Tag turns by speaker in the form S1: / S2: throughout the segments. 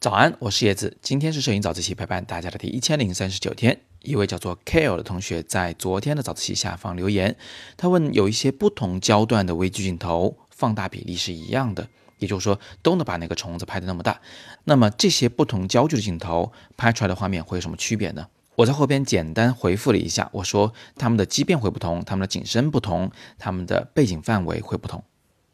S1: 早安，我是叶子。今天是摄影早自习陪伴大家的第一千零三十九天。一位叫做 Kale 的同学在昨天的早自习下方留言，他问有一些不同焦段的微距镜头放大比例是一样的，也就是说都能把那个虫子拍得那么大。那么这些不同焦距的镜头拍出来的画面会有什么区别呢？我在后边简单回复了一下，我说它们的畸变会不同，它们的景深不同，它们的背景范围会不同。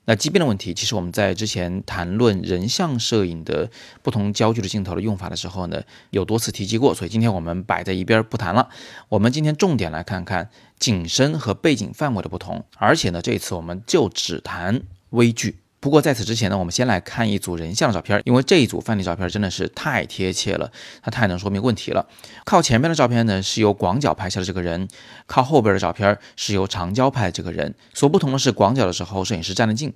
S1: 那畸变的问题，其实我们在之前谈论人像摄影的不同焦距的镜头的用法的时候呢，有多次提及过，所以今天我们摆在一边不谈了。我们今天重点来看看景深和背景范围的不同，而且呢，这次我们就只谈微距。不过在此之前呢，我们先来看一组人像的照片，因为这一组范例照片真的是太贴切了，它太能说明问题了。靠前边的照片呢是由广角拍下的这个人，靠后边的照片是由长焦拍的这个人。所不同的是，广角的时候摄影师站得近，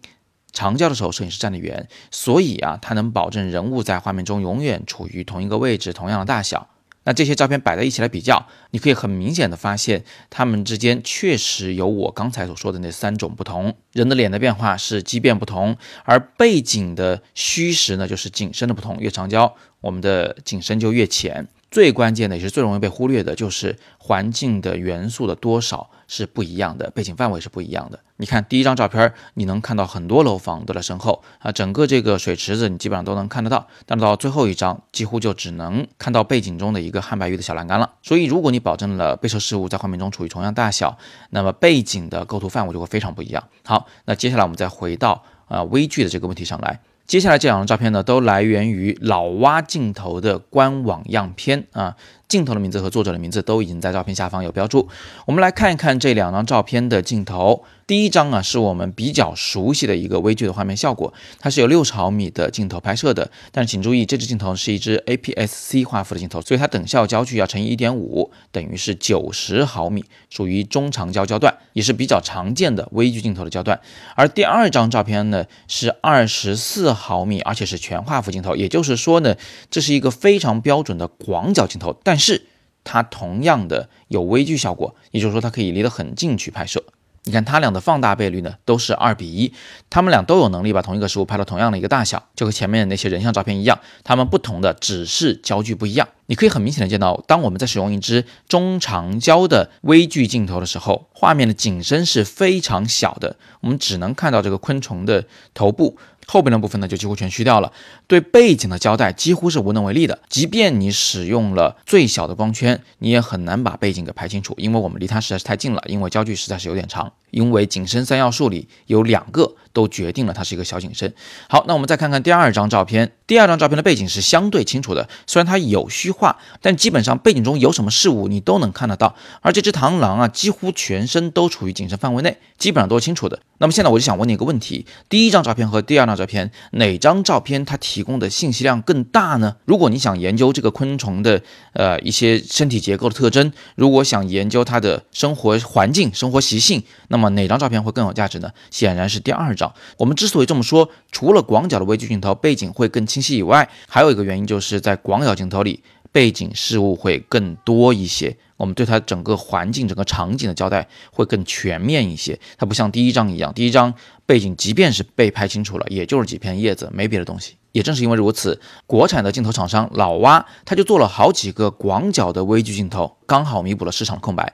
S1: 长焦的时候摄影师站得远，所以啊，它能保证人物在画面中永远处于同一个位置、同样的大小。那这些照片摆在一起来比较，你可以很明显的发现，它们之间确实有我刚才所说的那三种不同。人的脸的变化是畸变不同，而背景的虚实呢，就是景深的不同。越长焦，我们的景深就越浅。最关键的也是最容易被忽略的，就是环境的元素的多少是不一样的，背景范围是不一样的。你看第一张照片，你能看到很多楼房都在身后啊，整个这个水池子你基本上都能看得到。但到最后一张，几乎就只能看到背景中的一个汉白玉的小栏杆了。所以，如果你保证了被摄事物在画面中处于同样大小，那么背景的构图范围就会非常不一样。好，那接下来我们再回到啊微距的这个问题上来。接下来这两张照片呢，都来源于老蛙镜头的官网样片啊。镜头的名字和作者的名字都已经在照片下方有标注。我们来看一看这两张照片的镜头。第一张啊，是我们比较熟悉的一个微距的画面效果，它是有六十毫米的镜头拍摄的。但是请注意，这支镜头是一支 APS-C 画幅的镜头，所以它等效焦距要乘以一点五，等于是九十毫米，属于中长焦焦段，也是比较常见的微距镜头的焦段。而第二张照片呢，是二十四毫米，而且是全画幅镜头，也就是说呢，这是一个非常标准的广角镜头，但是它同样的有微距效果，也就是说它可以离得很近去拍摄。你看它俩的放大倍率呢，都是二比一，它们俩都有能力把同一个实物拍到同样的一个大小，就和前面的那些人像照片一样，它们不同的只是焦距不一样。你可以很明显的见到，当我们在使用一支中长焦的微距镜头的时候，画面的景深是非常小的，我们只能看到这个昆虫的头部。后边的部分呢，就几乎全虚掉了。对背景的交代几乎是无能为力的。即便你使用了最小的光圈，你也很难把背景给拍清楚，因为我们离它实在是太近了，因为焦距实在是有点长。因为景深三要素里有两个都决定了它是一个小景深。好，那我们再看看第二张照片。第二张照片的背景是相对清楚的，虽然它有虚化，但基本上背景中有什么事物你都能看得到。而这只螳螂啊，几乎全身都处于景深范围内，基本上都是清楚的。那么现在我就想问你一个问题：第一张照片和第二张照片，哪张照片它提供的信息量更大呢？如果你想研究这个昆虫的呃一些身体结构的特征，如果想研究它的生活环境、生活习性，那么哪张照片会更有价值呢？显然是第二张。我们之所以这么说，除了广角的微距镜头背景会更清晰以外，还有一个原因就是在广角镜头里，背景事物会更多一些，我们对它整个环境、整个场景的交代会更全面一些。它不像第一张一样，第一张背景即便是被拍清楚了，也就是几片叶子，没别的东西。也正是因为如此，国产的镜头厂商老蛙，他就做了好几个广角的微距镜头，刚好弥补了市场空白。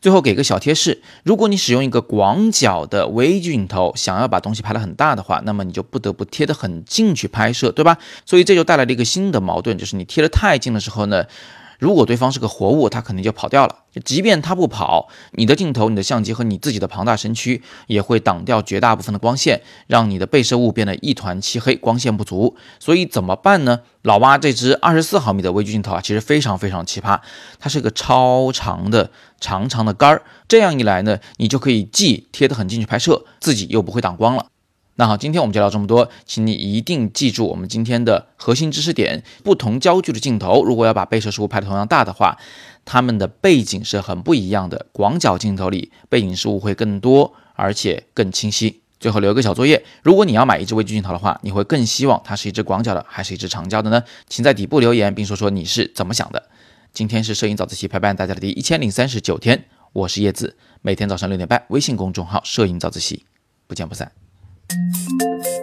S1: 最后给个小贴士：如果你使用一个广角的微镜头，想要把东西拍得很大的话，那么你就不得不贴得很近去拍摄，对吧？所以这就带来了一个新的矛盾，就是你贴得太近的时候呢。如果对方是个活物，它肯定就跑掉了。即便它不跑，你的镜头、你的相机和你自己的庞大身躯也会挡掉绝大部分的光线，让你的被摄物变得一团漆黑，光线不足。所以怎么办呢？老蛙这支二十四毫米的微距镜头啊，其实非常非常奇葩，它是个超长的、长长的杆儿。这样一来呢，你就可以既贴得很近去拍摄，自己又不会挡光了。那好，今天我们就聊这么多，请你一定记住我们今天的核心知识点：不同焦距的镜头，如果要把被摄事物拍得同样大的话，它们的背景是很不一样的。广角镜头里，背景事物会更多，而且更清晰。最后留一个小作业：如果你要买一支微距镜头的话，你会更希望它是一支广角的，还是一支长焦的呢？请在底部留言，并说说你是怎么想的。今天是摄影早自习陪伴大家的第一千零三十九天，我是叶子，每天早上六点半，微信公众号“摄影早自习”，不见不散。Música